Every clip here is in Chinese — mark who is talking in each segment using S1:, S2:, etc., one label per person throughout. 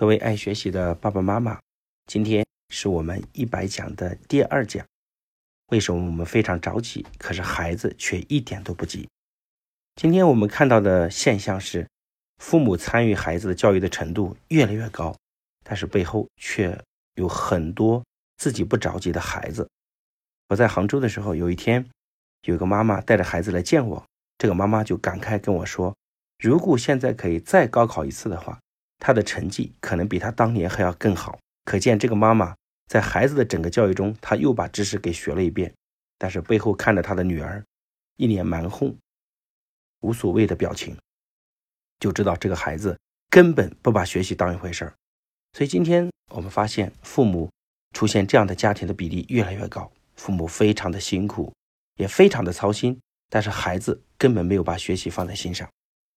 S1: 各位爱学习的爸爸妈妈，今天是我们一百讲的第二讲。为什么我们非常着急，可是孩子却一点都不急？今天我们看到的现象是，父母参与孩子的教育的程度越来越高，但是背后却有很多自己不着急的孩子。我在杭州的时候，有一天，有个妈妈带着孩子来见我，这个妈妈就感慨跟我说：“如果现在可以再高考一次的话。”他的成绩可能比他当年还要更好，可见这个妈妈在孩子的整个教育中，他又把知识给学了一遍。但是背后看着他的女儿一脸蛮横、无所谓的表情，就知道这个孩子根本不把学习当一回事儿。所以今天我们发现，父母出现这样的家庭的比例越来越高，父母非常的辛苦，也非常的操心，但是孩子根本没有把学习放在心上，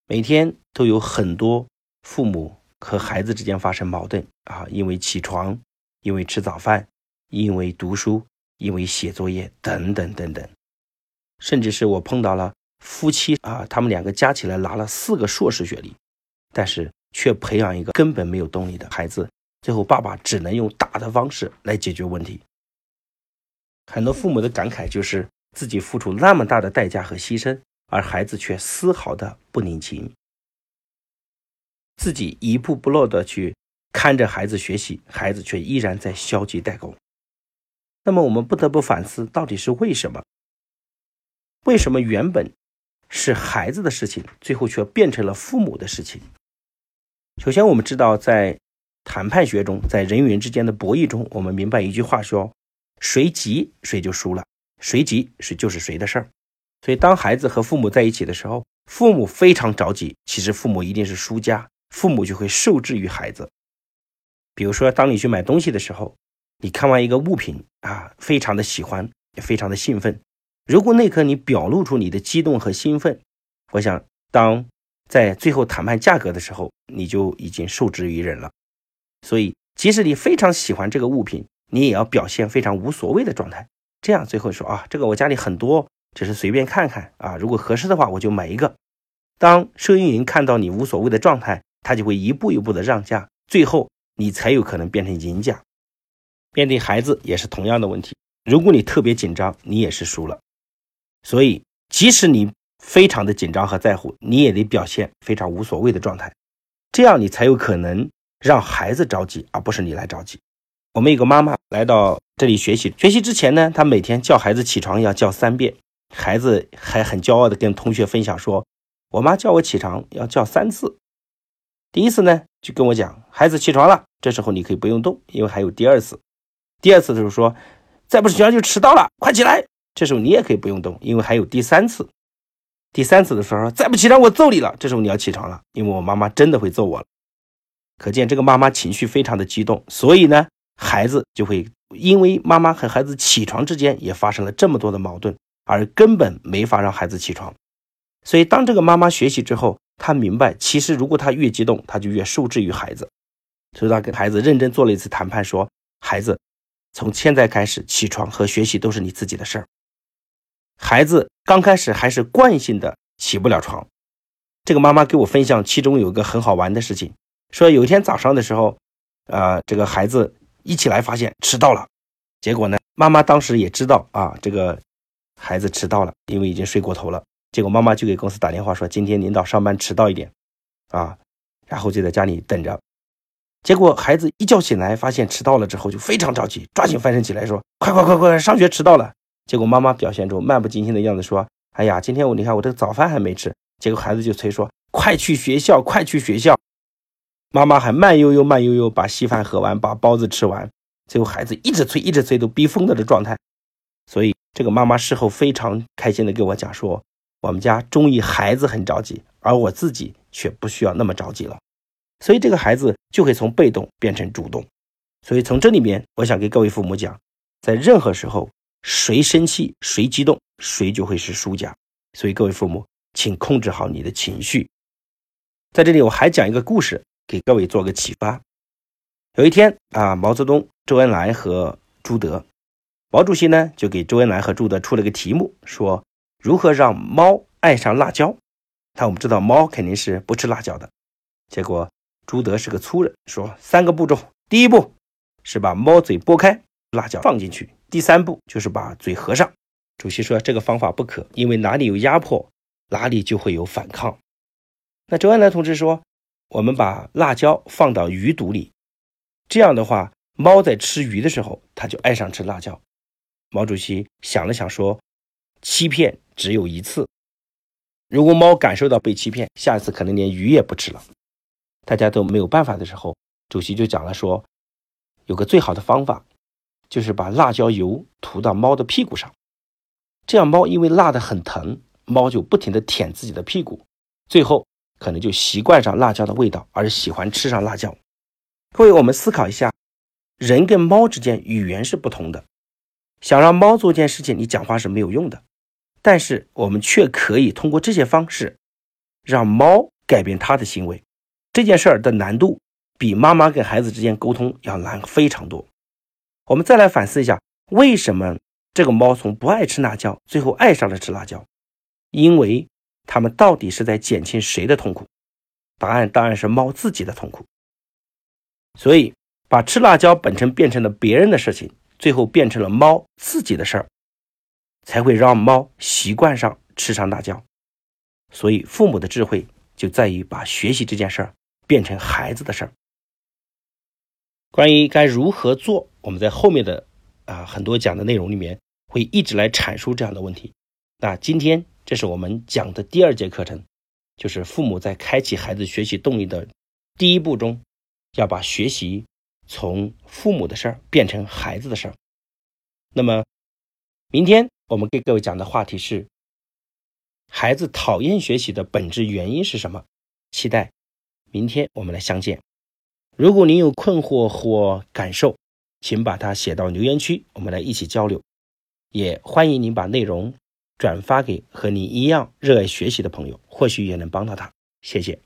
S1: 每天都有很多父母。和孩子之间发生矛盾啊，因为起床，因为吃早饭，因为读书，因为写作业等等等等，甚至是我碰到了夫妻啊，他们两个加起来拿了四个硕士学历，但是却培养一个根本没有动力的孩子，最后爸爸只能用打的方式来解决问题。很多父母的感慨就是自己付出那么大的代价和牺牲，而孩子却丝毫的不领情。自己一步不落的去看着孩子学习，孩子却依然在消极怠工。那么我们不得不反思，到底是为什么？为什么原本是孩子的事情，最后却变成了父母的事情？首先，我们知道，在谈判学中，在人与人之间的博弈中，我们明白一句话说：谁急谁就输了，谁急谁就是谁的事儿。所以，当孩子和父母在一起的时候，父母非常着急，其实父母一定是输家。父母就会受制于孩子。比如说，当你去买东西的时候，你看完一个物品啊，非常的喜欢，也非常的兴奋。如果那刻你表露出你的激动和兴奋，我想，当在最后谈判价格的时候，你就已经受制于人了。所以，即使你非常喜欢这个物品，你也要表现非常无所谓的状态。这样最后说啊，这个我家里很多，只是随便看看啊，如果合适的话，我就买一个。当收银员看到你无所谓的状态，他就会一步一步的让价，最后你才有可能变成赢家。面对孩子也是同样的问题，如果你特别紧张，你也是输了。所以，即使你非常的紧张和在乎，你也得表现非常无所谓的状态，这样你才有可能让孩子着急，而不是你来着急。我们有个妈妈来到这里学习，学习之前呢，她每天叫孩子起床要叫三遍，孩子还很骄傲的跟同学分享说：“我妈叫我起床要叫三次。”第一次呢，就跟我讲，孩子起床了，这时候你可以不用动，因为还有第二次。第二次的时候说，再不起床就迟到了，快起来。这时候你也可以不用动，因为还有第三次。第三次的时候，再不起床我揍你了。这时候你要起床了，因为我妈妈真的会揍我了。可见这个妈妈情绪非常的激动，所以呢，孩子就会因为妈妈和孩子起床之间也发生了这么多的矛盾，而根本没法让孩子起床。所以当这个妈妈学习之后。他明白，其实如果他越激动，他就越受制于孩子。所以他跟孩子认真做了一次谈判，说：“孩子，从现在开始，起床和学习都是你自己的事儿。”孩子刚开始还是惯性的起不了床。这个妈妈给我分享，其中有一个很好玩的事情，说有一天早上的时候，啊，这个孩子一起来发现迟到了，结果呢，妈妈当时也知道啊，这个孩子迟到了，因为已经睡过头了。结果妈妈就给公司打电话说：“今天领导上班迟到一点，啊，然后就在家里等着。结果孩子一觉醒来，发现迟到了之后就非常着急，抓紧翻身起来说：‘快快快快，上学迟到了！’结果妈妈表现出漫不经心的样子说：‘哎呀，今天我你看我这个早饭还没吃。’结果孩子就催说：‘快去学校，快去学校！’妈妈还慢悠悠、慢悠悠把稀饭喝完，把包子吃完。最后孩子一直催、一直催，都逼疯了的状态。所以这个妈妈事后非常开心的跟我讲说。”我们家中意孩子很着急，而我自己却不需要那么着急了，所以这个孩子就会从被动变成主动。所以从这里面，我想给各位父母讲，在任何时候，谁生气谁激动，谁就会是输家。所以各位父母，请控制好你的情绪。在这里，我还讲一个故事，给各位做个启发。有一天啊，毛泽东、周恩来和朱德，毛主席呢就给周恩来和朱德出了个题目，说。如何让猫爱上辣椒？但我们知道猫肯定是不吃辣椒的。结果朱德是个粗人，说三个步骤：第一步是把猫嘴拨开，辣椒放进去；第三步就是把嘴合上。主席说这个方法不可，因为哪里有压迫，哪里就会有反抗。那周恩来同志说，我们把辣椒放到鱼肚里，这样的话，猫在吃鱼的时候，它就爱上吃辣椒。毛主席想了想说，欺骗只有一次。如果猫感受到被欺骗，下次可能连鱼也不吃了。大家都没有办法的时候，主席就讲了说，有个最好的方法，就是把辣椒油涂到猫的屁股上，这样猫因为辣的很疼，猫就不停的舔自己的屁股，最后可能就习惯上辣椒的味道，而喜欢吃上辣椒。各位，我们思考一下，人跟猫之间语言是不同的，想让猫做件事情，你讲话是没有用的。但是我们却可以通过这些方式，让猫改变它的行为。这件事儿的难度比妈妈跟孩子之间沟通要难非常多。我们再来反思一下，为什么这个猫从不爱吃辣椒，最后爱上了吃辣椒？因为它们到底是在减轻谁的痛苦？答案当然是猫自己的痛苦。所以，把吃辣椒本身变成了别人的事情，最后变成了猫自己的事儿。才会让猫习惯上吃上辣椒，所以父母的智慧就在于把学习这件事儿变成孩子的事儿。关于该如何做，我们在后面的啊很多讲的内容里面会一直来阐述这样的问题。那今天这是我们讲的第二节课程，就是父母在开启孩子学习动力的第一步中，要把学习从父母的事儿变成孩子的事儿。那么明天。我们给各位讲的话题是：孩子讨厌学习的本质原因是什么？期待明天我们来相见。如果您有困惑或感受，请把它写到留言区，我们来一起交流。也欢迎您把内容转发给和你一样热爱学习的朋友，或许也能帮到他。谢谢。